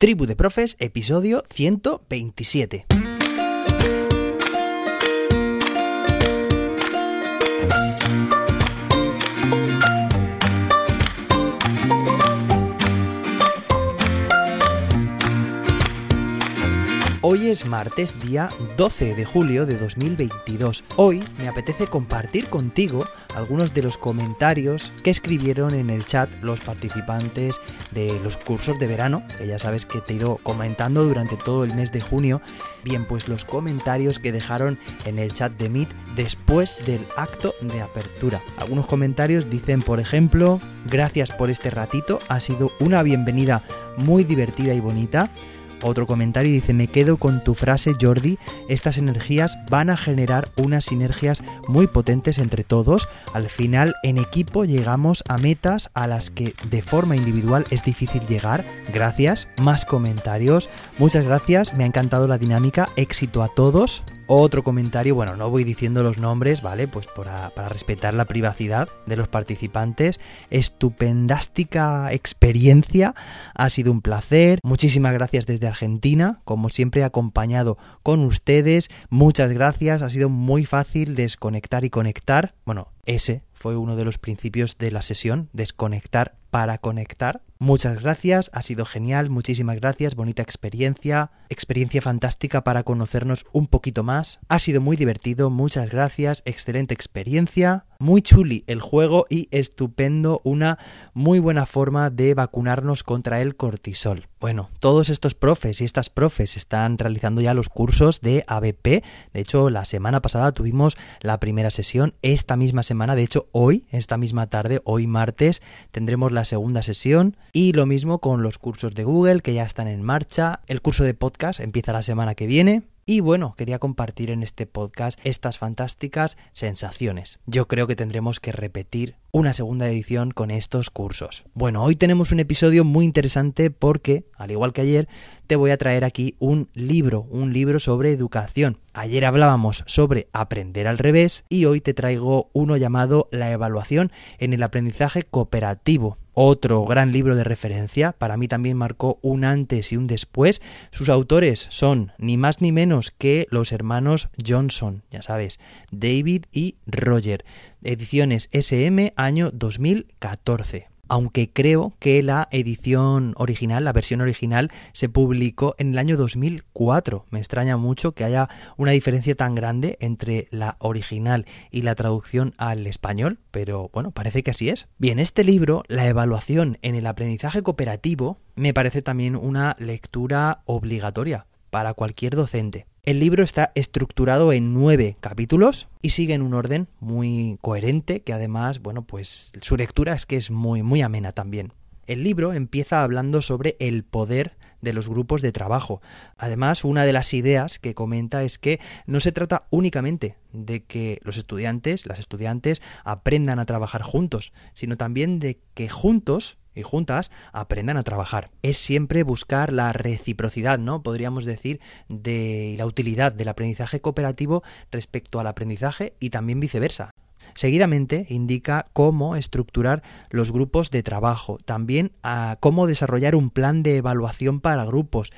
Tribu de Profes, episodio 127. Hoy es martes, día 12 de julio de 2022. Hoy me apetece compartir contigo algunos de los comentarios que escribieron en el chat los participantes de los cursos de verano, que ya sabes que te he ido comentando durante todo el mes de junio. Bien, pues los comentarios que dejaron en el chat de Meet después del acto de apertura. Algunos comentarios dicen, por ejemplo, gracias por este ratito, ha sido una bienvenida muy divertida y bonita. Otro comentario dice, me quedo con tu frase Jordi, estas energías van a generar unas sinergias muy potentes entre todos. Al final en equipo llegamos a metas a las que de forma individual es difícil llegar. Gracias. Más comentarios. Muchas gracias. Me ha encantado la dinámica. Éxito a todos. Otro comentario, bueno, no voy diciendo los nombres, ¿vale? Pues para, respetar la privacidad de los participantes. Estupendástica experiencia, ha sido un placer. Muchísimas gracias desde Argentina, como siempre acompañado con ustedes. Muchas gracias, ha sido muy fácil desconectar y conectar. Bueno, ese fue uno de los principios de la sesión, desconectar para conectar. Muchas gracias, ha sido genial, muchísimas gracias, bonita experiencia, experiencia fantástica para conocernos un poquito más. Ha sido muy divertido, muchas gracias, excelente experiencia, muy chuli el juego y estupendo, una muy buena forma de vacunarnos contra el cortisol. Bueno, todos estos profes y estas profes están realizando ya los cursos de ABP. De hecho, la semana pasada tuvimos la primera sesión. Esta misma semana, de hecho, hoy, esta misma tarde, hoy martes, tendremos la segunda sesión. Y lo mismo con los cursos de Google que ya están en marcha. El curso de podcast empieza la semana que viene. Y bueno, quería compartir en este podcast estas fantásticas sensaciones. Yo creo que tendremos que repetir una segunda edición con estos cursos. Bueno, hoy tenemos un episodio muy interesante porque, al igual que ayer, te voy a traer aquí un libro, un libro sobre educación. Ayer hablábamos sobre aprender al revés y hoy te traigo uno llamado La evaluación en el aprendizaje cooperativo. Otro gran libro de referencia, para mí también marcó un antes y un después. Sus autores son ni más ni menos que los hermanos Johnson, ya sabes, David y Roger. Ediciones SM año 2014 aunque creo que la edición original, la versión original, se publicó en el año 2004. Me extraña mucho que haya una diferencia tan grande entre la original y la traducción al español, pero bueno, parece que así es. Bien, este libro, La evaluación en el aprendizaje cooperativo, me parece también una lectura obligatoria para cualquier docente. El libro está estructurado en nueve capítulos y sigue en un orden muy coherente que además, bueno, pues su lectura es que es muy, muy amena también. El libro empieza hablando sobre el poder de los grupos de trabajo. Además, una de las ideas que comenta es que no se trata únicamente de que los estudiantes, las estudiantes, aprendan a trabajar juntos, sino también de que juntos y juntas aprendan a trabajar. Es siempre buscar la reciprocidad, ¿no? Podríamos decir, de la utilidad del aprendizaje cooperativo respecto al aprendizaje y también viceversa. Seguidamente indica cómo estructurar los grupos de trabajo, también cómo desarrollar un plan de evaluación para grupos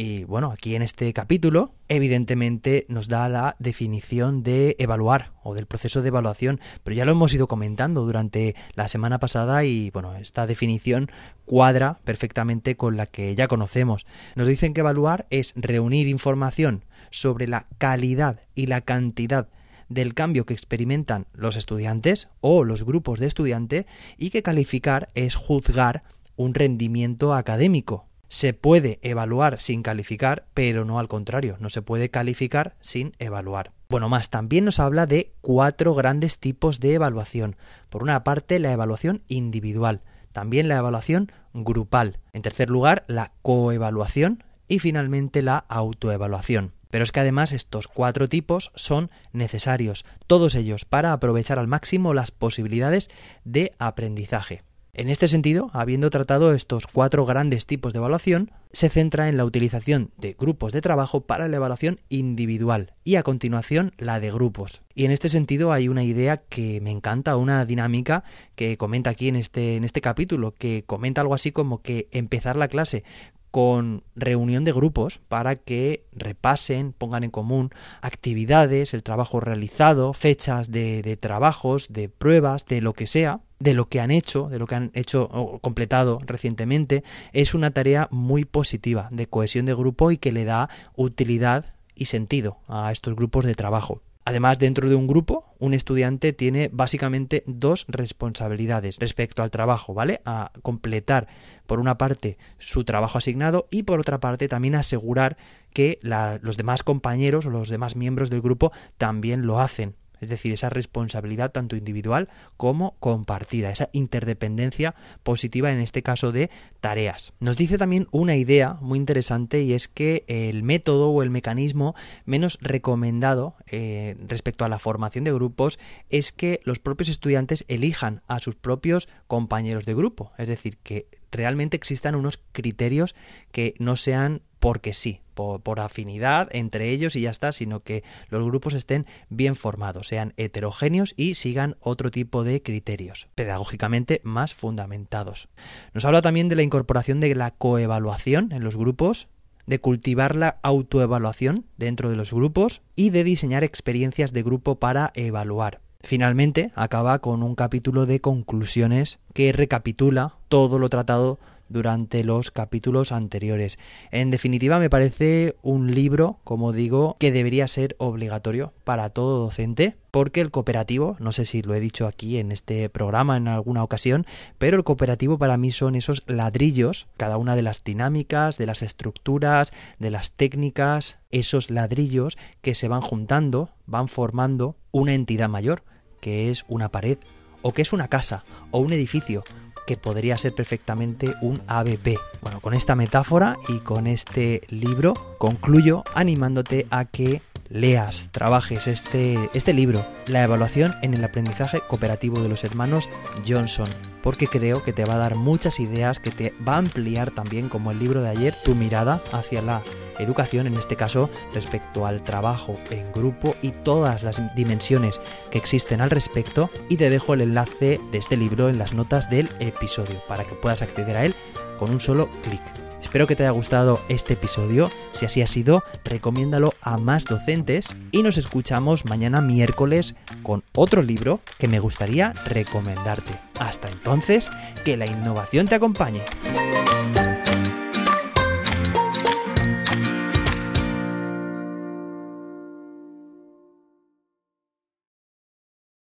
y bueno, aquí en este capítulo, evidentemente nos da la definición de evaluar o del proceso de evaluación, pero ya lo hemos ido comentando durante la semana pasada y bueno, esta definición cuadra perfectamente con la que ya conocemos. Nos dicen que evaluar es reunir información sobre la calidad y la cantidad del cambio que experimentan los estudiantes o los grupos de estudiantes y que calificar es juzgar un rendimiento académico se puede evaluar sin calificar, pero no al contrario, no se puede calificar sin evaluar. Bueno, más, también nos habla de cuatro grandes tipos de evaluación. Por una parte, la evaluación individual, también la evaluación grupal. En tercer lugar, la coevaluación y finalmente la autoevaluación. Pero es que además estos cuatro tipos son necesarios, todos ellos, para aprovechar al máximo las posibilidades de aprendizaje. En este sentido, habiendo tratado estos cuatro grandes tipos de evaluación, se centra en la utilización de grupos de trabajo para la evaluación individual y a continuación la de grupos. Y en este sentido hay una idea que me encanta, una dinámica que comenta aquí en este, en este capítulo, que comenta algo así como que empezar la clase con reunión de grupos para que repasen, pongan en común actividades, el trabajo realizado, fechas de, de, trabajos, de pruebas, de lo que sea, de lo que han hecho, de lo que han hecho o completado recientemente, es una tarea muy positiva de cohesión de grupo y que le da utilidad y sentido a estos grupos de trabajo. Además, dentro de un grupo, un estudiante tiene básicamente dos responsabilidades respecto al trabajo, ¿vale? A completar, por una parte, su trabajo asignado y por otra parte también asegurar que los demás compañeros o los demás miembros del grupo también lo hacen es decir, esa responsabilidad tanto individual como compartida, esa interdependencia positiva en este caso de tareas. Nos dice también una idea muy interesante y es que el método o el mecanismo menos recomendado eh, respecto a la formación de grupos es que los propios estudiantes elijan a sus propios compañeros de grupo, es decir, que realmente existan unos criterios que no sean porque sí, por, afinidad entre ellos y ya está, sino que los grupos estén bien formados, sean heterogéneos y sigan otro tipo de criterios, pedagógicamente más fundamentados. Nos habla también de la incorporación de la coevaluación en los grupos, de cultivar la autoevaluación dentro de los grupos y de diseñar experiencias de grupo para evaluar. Finalmente, acaba con un capítulo de conclusiones que recapitula todo lo tratado durante los capítulos anteriores. En definitiva, me parece un libro, como digo, que debería ser obligatorio para todo docente, porque el cooperativo, no sé si lo he dicho aquí en este programa en alguna ocasión, pero el cooperativo para mí son esos ladrillos, cada una de las dinámicas, de las estructuras, de las técnicas, esos ladrillos que se van juntando, van formando una entidad mayor, que es una pared, o que es una casa, o un edificio, que podría ser perfectamente un ABP. Bueno, con esta metáfora y con este libro concluyo animándote a que leas, trabajes este, este libro, La evaluación en el aprendizaje cooperativo de los hermanos Johnson, porque creo que te va a dar muchas ideas, que te va a ampliar también, como el libro de ayer, tu mirada hacia la educación, en este caso respecto al trabajo en grupo y todas las dimensiones que existen al respecto. Y te dejo el enlace de este libro en las notas del episodio para que puedas acceder a él con un solo clic. Espero que te haya gustado este episodio. Si así ha sido, recomiéndalo a más docentes y nos escuchamos mañana miércoles con otro libro que me gustaría recomendarte. Hasta entonces, que la innovación te acompañe.